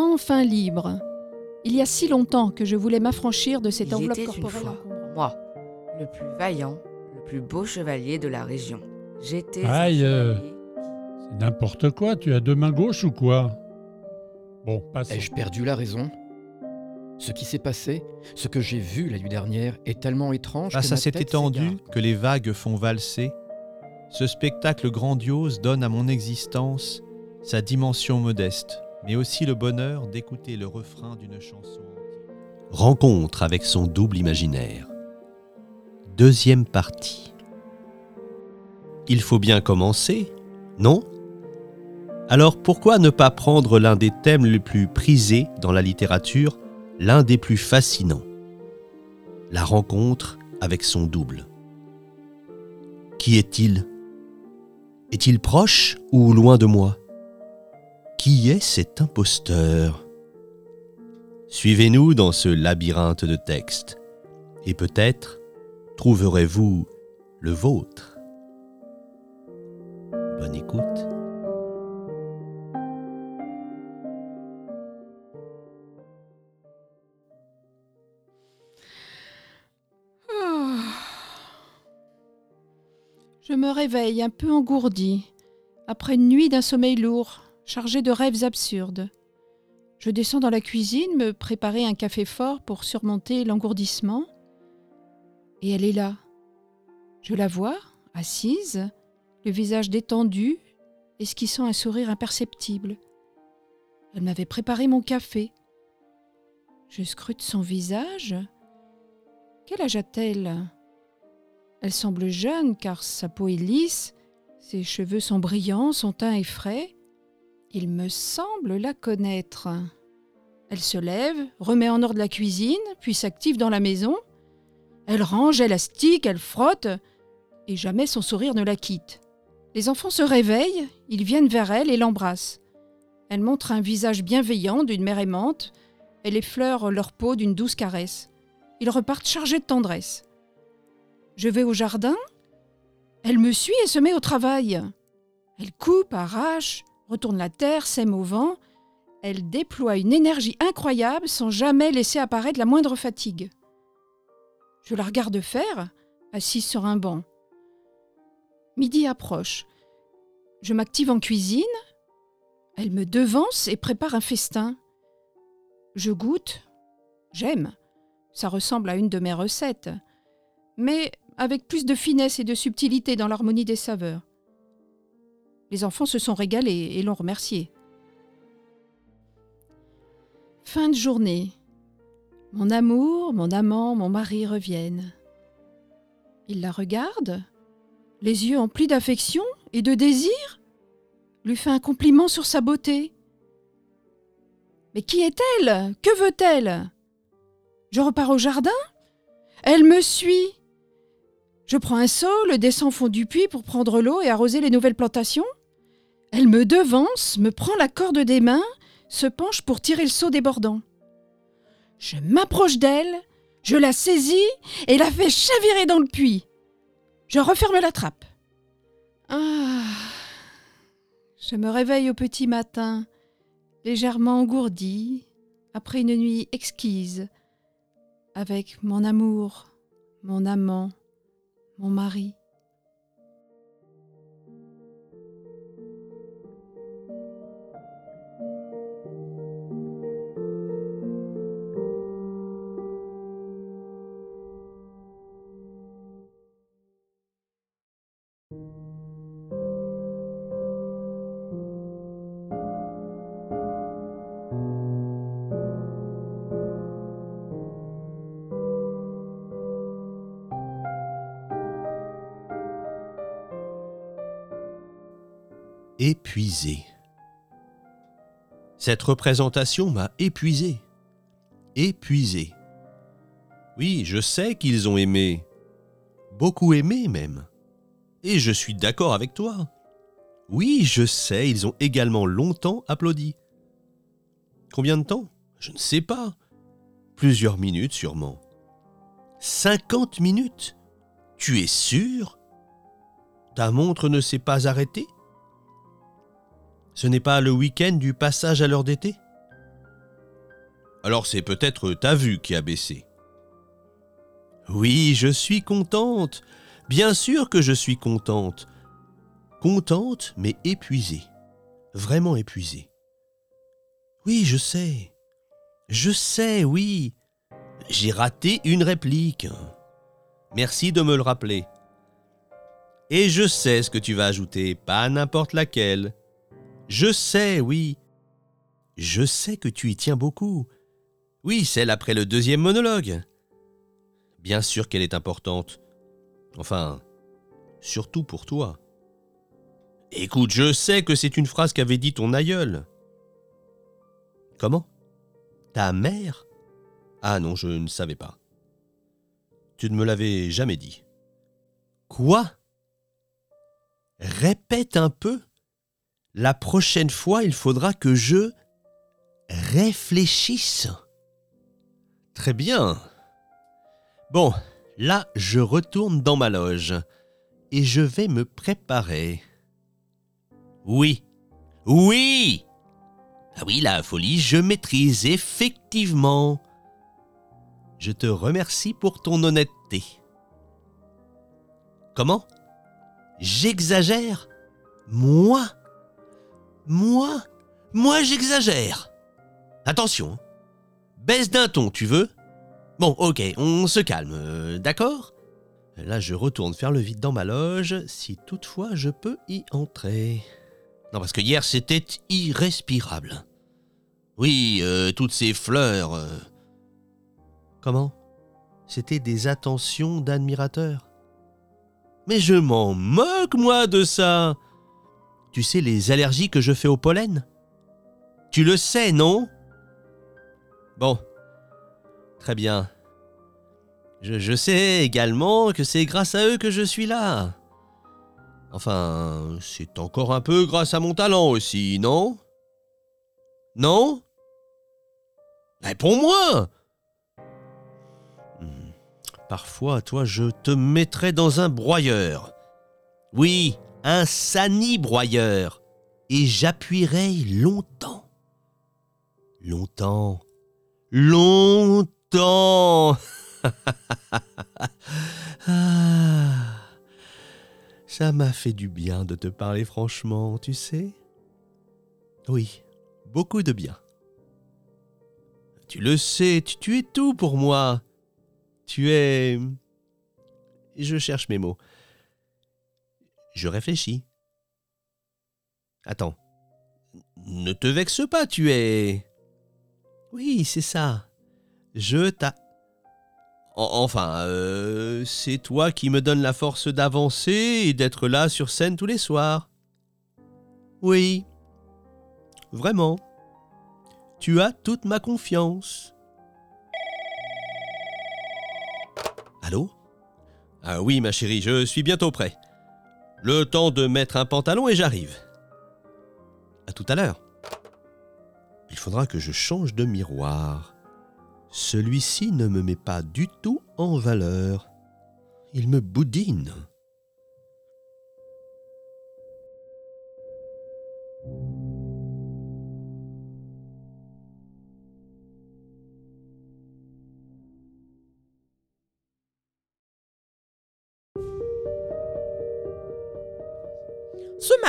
enfin libre. Il y a si longtemps que je voulais m'affranchir de cette Il enveloppe était une corporelle fois, encombrante. moi, le plus vaillant, le plus beau chevalier de la région. J'étais Aïe, euh. C'est n'importe quoi, tu as deux mains gauches ou quoi? Bon, passons. Ai-je perdu la raison? Ce qui s'est passé, ce que j'ai vu la nuit dernière, est tellement étrange Face que à ma cette tête étendue s'égare. que les vagues font valser, ce spectacle grandiose donne à mon existence sa dimension modeste, mais aussi le bonheur d'écouter le refrain d'une chanson. Rencontre avec son double imaginaire. Deuxième partie. Il faut bien commencer, non? Alors pourquoi ne pas prendre l'un des thèmes les plus prisés dans la littérature, l'un des plus fascinants? La rencontre avec son double. Qui est-il? Est-il proche ou loin de moi? Qui est cet imposteur? Suivez-nous dans ce labyrinthe de textes, et peut-être trouverez-vous le vôtre. Bonne écoute. Je me réveille un peu engourdi, après une nuit d'un sommeil lourd, chargé de rêves absurdes. Je descends dans la cuisine me préparer un café fort pour surmonter l'engourdissement. Et elle est là. Je la vois, assise, le visage détendu, esquissant un sourire imperceptible. Elle m'avait préparé mon café. Je scrute son visage. Quel âge a-t-elle? Elle semble jeune car sa peau est lisse, ses cheveux sont brillants, son teint est frais. Il me semble la connaître. Elle se lève, remet en ordre la cuisine, puis s'active dans la maison. Elle range, elle astique, elle frotte, et jamais son sourire ne la quitte. Les enfants se réveillent, ils viennent vers elle et l'embrassent. Elle montre un visage bienveillant d'une mère aimante, elle effleure leur peau d'une douce caresse. Ils repartent chargés de tendresse. Je vais au jardin, elle me suit et se met au travail. Elle coupe, arrache, retourne la terre, sème au vent. Elle déploie une énergie incroyable sans jamais laisser apparaître la moindre fatigue. Je la regarde faire, assise sur un banc. Midi approche. Je m'active en cuisine. Elle me devance et prépare un festin. Je goûte. J'aime. Ça ressemble à une de mes recettes. Mais avec plus de finesse et de subtilité dans l'harmonie des saveurs. Les enfants se sont régalés et l'ont remercié. Fin de journée. Mon amour, mon amant, mon mari reviennent. Il la regarde, les yeux emplis d'affection et de désir, lui fait un compliment sur sa beauté. Mais qui est-elle? Que veut-elle? Je repars au jardin? Elle me suit. Je prends un seau, le descends au fond du puits pour prendre l'eau et arroser les nouvelles plantations. Elle me devance, me prend la corde des mains, se penche pour tirer le seau débordant. Je m'approche d'elle, je la saisis et la fais chavirer dans le puits. Je referme la trappe. Ah. Je me réveille au petit matin, légèrement engourdie, après une nuit exquise, avec mon amour, mon amant, mon mari. Épuisé. Cette représentation m'a épuisé. Épuisé. Oui, je sais qu'ils ont aimé. Beaucoup aimé même. Et je suis d'accord avec toi. Oui, je sais, ils ont également longtemps applaudi. Combien de temps? Je ne sais pas. Plusieurs minutes sûrement. Cinquante minutes? Tu es sûr? Ta montre ne s'est pas arrêtée? Ce n'est pas le week-end du passage à l'heure d'été? Alors c'est peut-être ta vue qui a baissé. Oui, je suis contente. Bien sûr que je suis contente. Contente, mais épuisée. Vraiment épuisée. Oui, je sais. Je sais, oui. J'ai raté une réplique. Merci de me le rappeler. Et je sais ce que tu vas ajouter, pas n'importe laquelle. Je sais, oui. Je sais que tu y tiens beaucoup. Oui, celle après le deuxième monologue. Bien sûr qu'elle est importante. Enfin, surtout pour toi. Écoute, je sais que c'est une phrase qu'avait dit ton aïeul. Comment? Ta mère? Ah non, je ne savais pas. Tu ne me l'avais jamais dit. Quoi? Répète un peu. La prochaine fois, il faudra que je réfléchisse. Très bien. Bon, là, je retourne dans ma loge et je vais me préparer. Oui, oui. Ah oui, la folie, je maîtrise effectivement. Je te remercie pour ton honnêteté. Comment? J'exagère? Moi? Moi? Moi j'exagère Attention Baisse d'un ton, tu veux? Bon, ok, on se calme, euh, d'accord? Là, je retourne faire le vide dans ma loge, si toutefois je peux y entrer. Non, parce que hier, c'était irrespirable. Oui, euh, toutes ces fleurs. euh. Comment? C'était des attentions d'admirateurs. Mais je m'en moque, moi, de ça. Tu sais les allergies que je fais au pollen Tu le sais, non? Bon. Très bien. Je, sais également que c'est grâce à eux que je suis là. Enfin, c'est encore un peu grâce à mon talent aussi, non? Non? Réponds-moi Hmm. Parfois, toi, je te mettrais dans un broyeur. Oui, un sani-broyeur. Et j'appuierais longtemps. Longtemps. Longtemps. Ah. Ça m'a fait du bien de te parler franchement, tu sais. Oui, beaucoup de bien. Tu le sais, tu es tout pour moi. Tu es... Je cherche mes mots. Je réfléchis. Attends. Ne te vexe pas, tu es... Oui, c'est ça. Je t'a... En- Enfin, euh, c'est toi qui me donnes la force d'avancer et d'être là sur scène tous les soirs. Oui. Vraiment. Tu as toute ma confiance. Allô? Ah oui, ma chérie, je suis bientôt prêt. Le temps de mettre un pantalon et j'arrive. À tout à l'heure. Il faudra que je change de miroir. Celui-ci ne me met pas du tout en valeur. Il me boudine.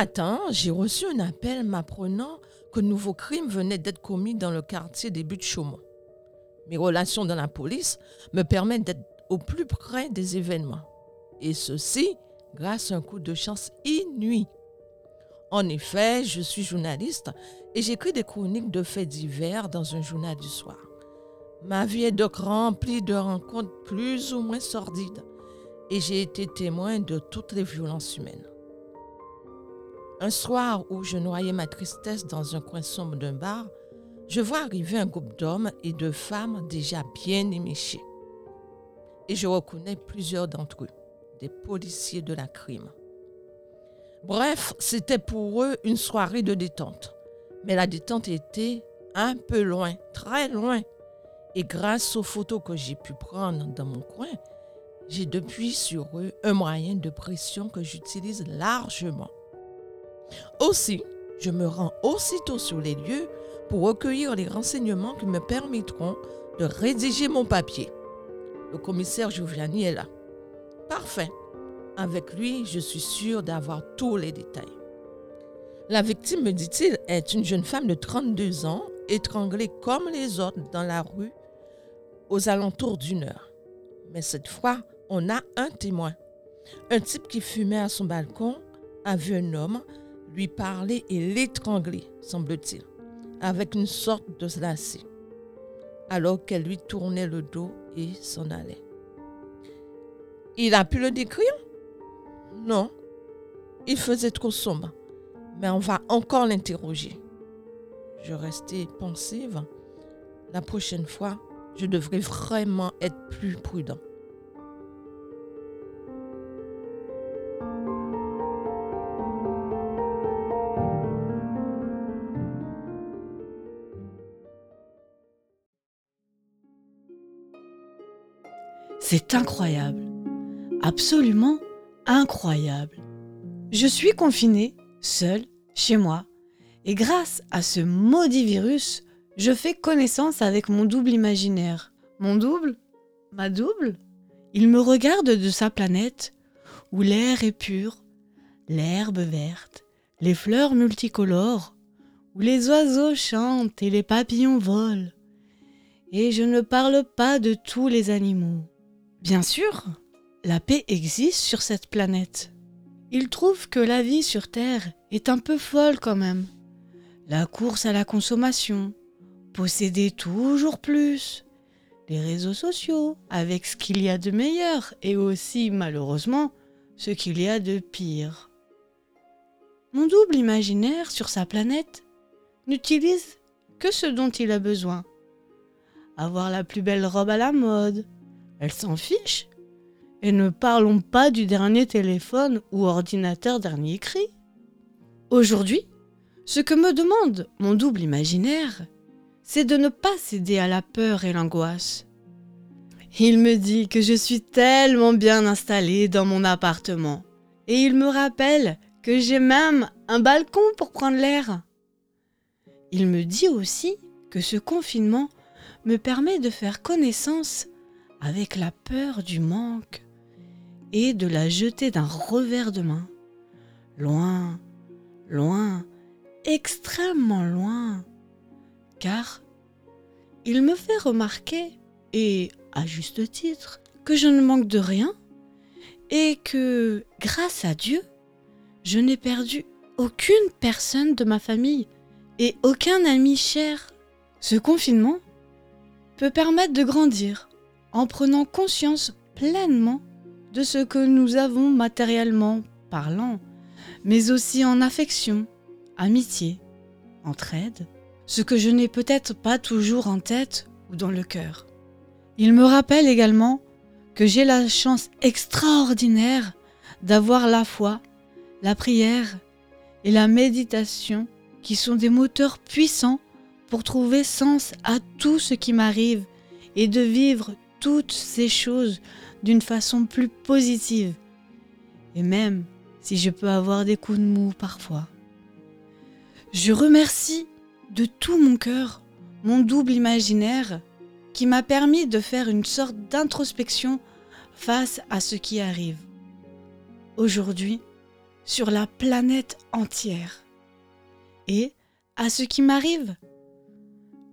Matin, j'ai reçu un appel m'apprenant que de nouveaux crimes venaient d'être commis dans le quartier des Buttes-Chaumont. Mes relations dans la police me permettent d'être au plus près des événements. Et ceci grâce à un coup de chance inouï. En effet, je suis journaliste et j'écris des chroniques de faits divers dans un journal du soir. Ma vie est donc remplie de rencontres plus ou moins sordides et j'ai été témoin de toutes les violences humaines. Un soir où je noyais ma tristesse dans un coin sombre d'un bar, je vois arriver un groupe d'hommes et de femmes déjà bien éméchés. Et je reconnais plusieurs d'entre eux, des policiers de la crime. Bref, c'était pour eux une soirée de détente. Mais la détente était un peu loin, très loin. Et grâce aux photos que j'ai pu prendre dans mon coin, j'ai depuis sur eux un moyen de pression que j'utilise largement. Aussi, je me rends aussitôt sur les lieux pour recueillir les renseignements qui me permettront de rédiger mon papier. Le commissaire Giuliani est là. Parfait. Avec lui, je suis sûre d'avoir tous les détails. La victime, me dit-il, est une jeune femme de 32 ans, étranglée comme les autres dans la rue aux alentours d'une heure. Mais cette fois, on a un témoin. Un type qui fumait à son balcon a vu un homme lui parler et l'étrangler, semble-t-il, avec une sorte de lacet, alors qu'elle lui tournait le dos et s'en allait. Il a pu le décrire? Non. Il faisait trop sombre. Mais on va encore l'interroger. Je restais pensive. La prochaine fois, je devrais vraiment être plus prudent. C'est incroyable. Absolument incroyable. Je suis confinée, seule, chez moi, et grâce à ce maudit virus, je fais connaissance avec mon double imaginaire. Mon double? Ma double? Il me regarde de sa planète, où l'air est pur, l'herbe verte, les fleurs multicolores, où les oiseaux chantent et les papillons volent. Et je ne parle pas de tous les animaux. Bien sûr, la paix existe sur cette planète. Il trouve que la vie sur Terre est un peu folle quand même. La course à la consommation, posséder toujours plus, les réseaux sociaux avec ce qu'il y a de meilleur et aussi malheureusement ce qu'il y a de pire. Mon double imaginaire sur sa planète n'utilise que ce dont il a besoin. Avoir la plus belle robe à la mode, elle s'en fiche. Et ne parlons pas du dernier téléphone ou ordinateur dernier cri. Aujourd'hui, ce que me demande mon double imaginaire, c'est de ne pas céder à la peur et l'angoisse. Il me dit que je suis tellement bien installée dans mon appartement. Et il me rappelle que j'ai même un balcon pour prendre l'air. Il me dit aussi que ce confinement me permet de faire connaissance avec la peur du manque et de la jeter d'un revers de main. Loin, loin, extrêmement loin. Car il me fait remarquer, et à juste titre, que je ne manque de rien et que, grâce à Dieu, je n'ai perdu aucune personne de ma famille et aucun ami cher. Ce confinement peut permettre de grandir en prenant conscience pleinement de ce que nous avons matériellement parlant, mais aussi en affection, amitié, entraide, ce que je n'ai peut-être pas toujours en tête ou dans le cœur. Il me rappelle également que j'ai la chance extraordinaire d'avoir la foi, la prière et la méditation qui sont des moteurs puissants pour trouver sens à tout ce qui m'arrive et de vivre toutes ces choses d'une façon plus positive. Et même si je peux avoir des coups de mou parfois. Je remercie de tout mon cœur mon double imaginaire qui m'a permis de faire une sorte d'introspection face à ce qui arrive. Aujourd'hui, sur la planète entière. Et à ce qui m'arrive.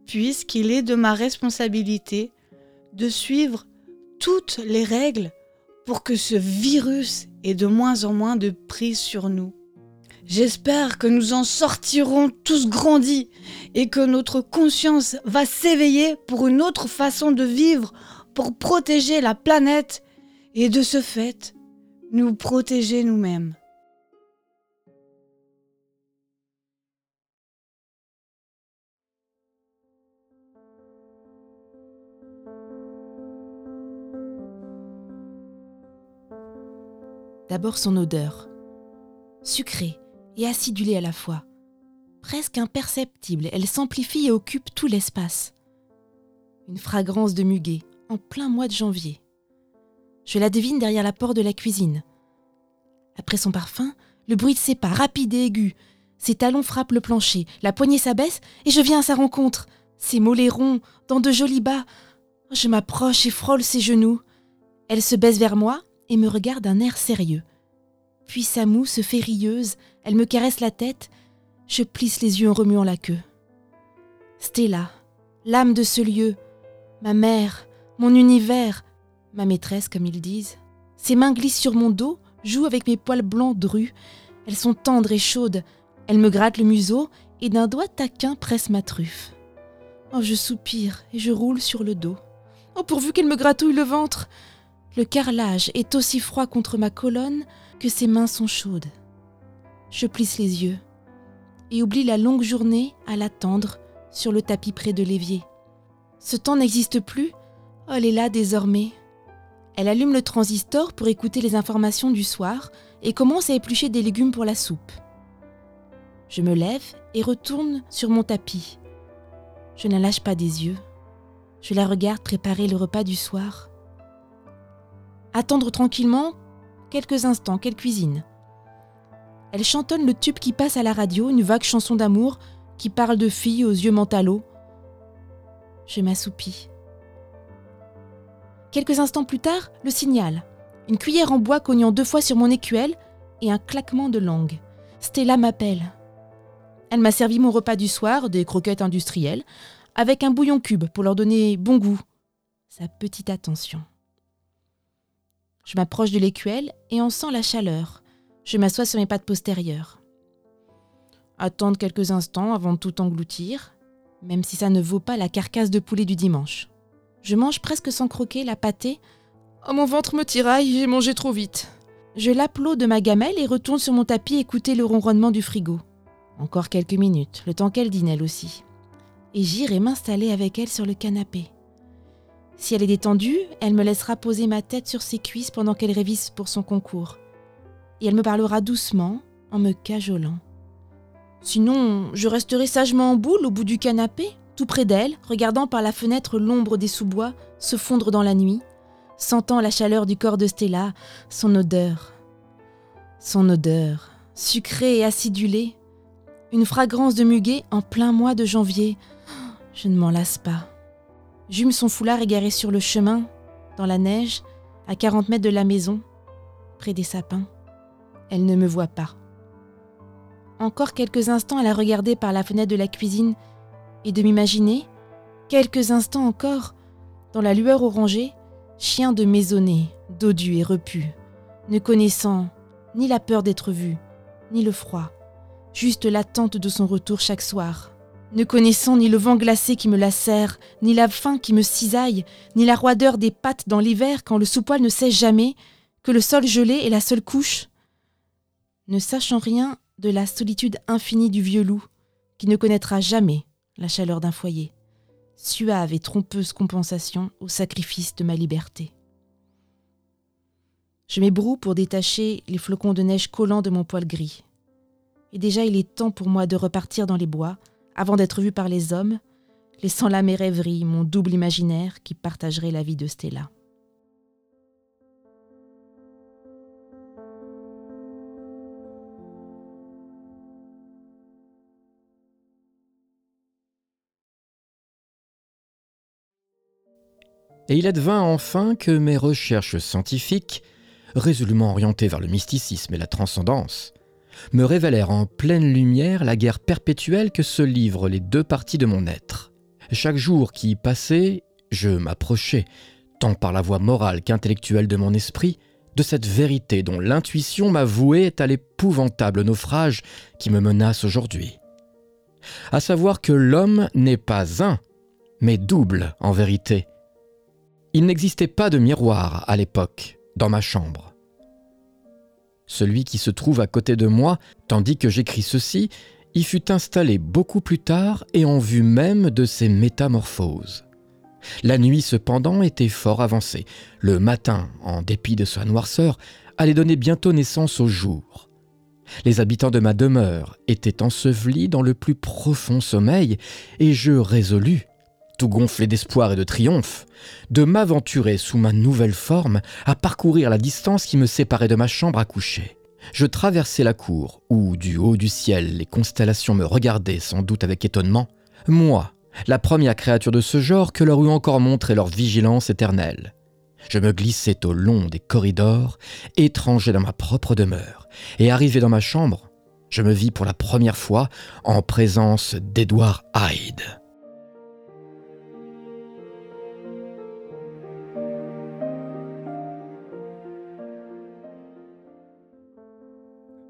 Puisqu'il est de ma responsabilité de suivre toutes les règles pour que ce virus ait de moins en moins de prise sur nous. J'espère que nous en sortirons tous grandis et que notre conscience va s'éveiller pour une autre façon de vivre, pour protéger la planète et de ce fait, nous protéger nous-mêmes. D'abord son odeur, sucrée et acidulée à la fois. Presque imperceptible, elle s'amplifie et occupe tout l'espace. Une fragrance de muguet, en plein mois de janvier. Je la devine derrière la porte de la cuisine. Après son parfum, le bruit de ses pas rapide et aigu, Ses talons frappent le plancher, la poignée s'abaisse et je viens à sa rencontre. Ses mollets ronds, dans de jolis bas. Je m'approche et frôle ses genoux. Elle se baisse vers moi et me regarde d'un air sérieux. Puis sa moue se fait rieuse, elle me caresse la tête, je plisse les yeux en remuant la queue. Stella, l'âme de ce lieu, ma mère, mon univers, ma maîtresse comme ils disent. Ses mains glissent sur mon dos, jouent avec mes poils blancs drus. Elles sont tendres et chaudes. Elle me gratte le museau et d'un doigt taquin presse ma truffe. Oh, je soupire et je roule sur le dos. Oh, pourvu qu'elle me gratouille le ventre Le carrelage est aussi froid contre ma colonne que ses mains sont chaudes. Je plisse les yeux et oublie la longue journée à l'attendre sur le tapis près de l'évier. Ce temps n'existe plus, elle est là désormais. Elle allume le transistor pour écouter les informations du soir et commence à éplucher des légumes pour la soupe. Je me lève et retourne sur mon tapis. Je ne lâche pas des yeux. Je la regarde préparer le repas du soir. Attendre tranquillement quelques instants qu'elle cuisine. Elle chantonne le tube qui passe à la radio, une vague chanson d'amour qui parle de filles aux yeux mentalo. Je m'assoupis. Quelques instants plus tard, le signal. Une cuillère en bois cognant deux fois sur mon écuelle et un claquement de langue. Stella m'appelle. Elle m'a servi mon repas du soir, des croquettes industrielles, avec un bouillon cube pour leur donner bon goût. Sa petite attention. Je m'approche de l'écuelle et en sens la chaleur. Je m'assois sur mes pattes postérieures. Attendre quelques instants avant de tout engloutir, même si ça ne vaut pas la carcasse de poulet du dimanche. Je mange presque sans croquer la pâtée. Oh, mon ventre me tiraille, j'ai mangé trop vite. Je l'applaudis de ma gamelle et retourne sur mon tapis écouter le ronronnement du frigo. Encore quelques minutes, le temps qu'elle dîne elle aussi. Et j'irai m'installer avec elle sur le canapé. Si elle est détendue, elle me laissera poser ma tête sur ses cuisses pendant qu'elle révise pour son concours. Et elle me parlera doucement en me cajolant. Sinon, je resterai sagement en boule au bout du canapé, tout près d'elle, regardant par la fenêtre l'ombre des sous-bois se fondre dans la nuit, sentant la chaleur du corps de Stella, son odeur. Son odeur, sucrée et acidulée, une fragrance de muguet en plein mois de janvier. Je ne m'en lasse pas. J'hume son foulard égaré sur le chemin, dans la neige, à 40 mètres de la maison, près des sapins. Elle ne me voit pas. Encore quelques instants à la regarder par la fenêtre de la cuisine et de m'imaginer, quelques instants encore, dans la lueur orangée, chien de maisonnée, dodu et repu, ne connaissant ni la peur d'être vu, ni le froid, juste l'attente de son retour chaque soir, ne connaissant ni le vent glacé qui me lacère, ni la faim qui me cisaille, ni la roideur des pattes dans l'hiver quand le sous-poil ne sèche jamais, que le sol gelé est la seule couche, ne sachant rien de la solitude infinie du vieux loup, qui ne connaîtra jamais la chaleur d'un foyer, suave et trompeuse compensation au sacrifice de ma liberté. Je m'ébroue pour détacher les flocons de neige collants de mon poil gris. Et déjà il est temps pour moi de repartir dans les bois, avant d'être vu par les hommes, laissant là mes rêveries, mon double imaginaire qui partagerait la vie de Stella. Et il advint enfin que mes recherches scientifiques, résolument orientées vers le mysticisme et la transcendance, me révélèrent en pleine lumière la guerre perpétuelle que se livrent les deux parties de mon être. Chaque jour qui passait, je m'approchais, tant par la voie morale qu'intellectuelle de mon esprit, de cette vérité dont l'intuition m'a voué à l'épouvantable naufrage qui me menace aujourd'hui. À savoir que l'homme n'est pas un, mais double en vérité, il n'existait pas de miroir à l'époque dans ma chambre. Celui qui se trouve à côté de moi, tandis que j'écris ceci, y fut installé beaucoup plus tard et en vue même de ses métamorphoses. La nuit cependant était fort avancée. Le matin, en dépit de sa noirceur, allait donner bientôt naissance au jour. Les habitants de ma demeure étaient ensevelis dans le plus profond sommeil, et je résolus, tout gonflé d'espoir et de triomphe, de m'aventurer sous ma nouvelle forme à parcourir la distance qui me séparait de ma chambre à coucher. je traversais la cour, où, du haut du ciel, les constellations me regardaient sans doute avec étonnement, moi, la première créature de ce genre que leur eût encore montré leur vigilance éternelle. Je me glissais au long des corridors, étranger dans ma propre demeure, et arrivé dans ma chambre, je me vis pour la première fois en présence d'Edward Hyde.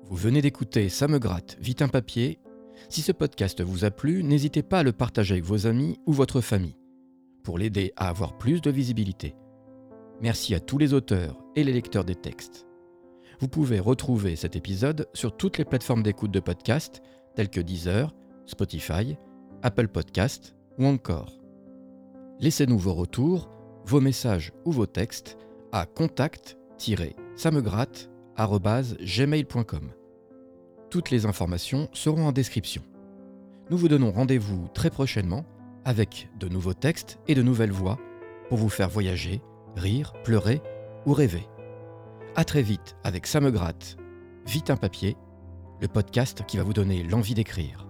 Vous venez d'écouter Ça me gratte, vite un papier. Si ce podcast vous a plu, n'hésitez pas à le partager avec vos amis ou votre famille, pour l'aider à avoir plus de visibilité. Merci à tous les auteurs et les lecteurs des textes. Vous pouvez retrouver cet épisode sur toutes les plateformes d'écoute de podcast telles que Deezer, Spotify, Apple Podcast ou encore. Laissez-nous vos retours, vos messages ou vos textes à contact-samegratte@gmail.com. Toutes les informations seront en description. Nous vous donnons rendez-vous très prochainement avec de nouveaux textes et de nouvelles voix pour vous faire voyager, rire, pleurer ou rêver. À très vite avec Ça me gratte, Vite un papier, le podcast qui va vous donner l'envie d'écrire.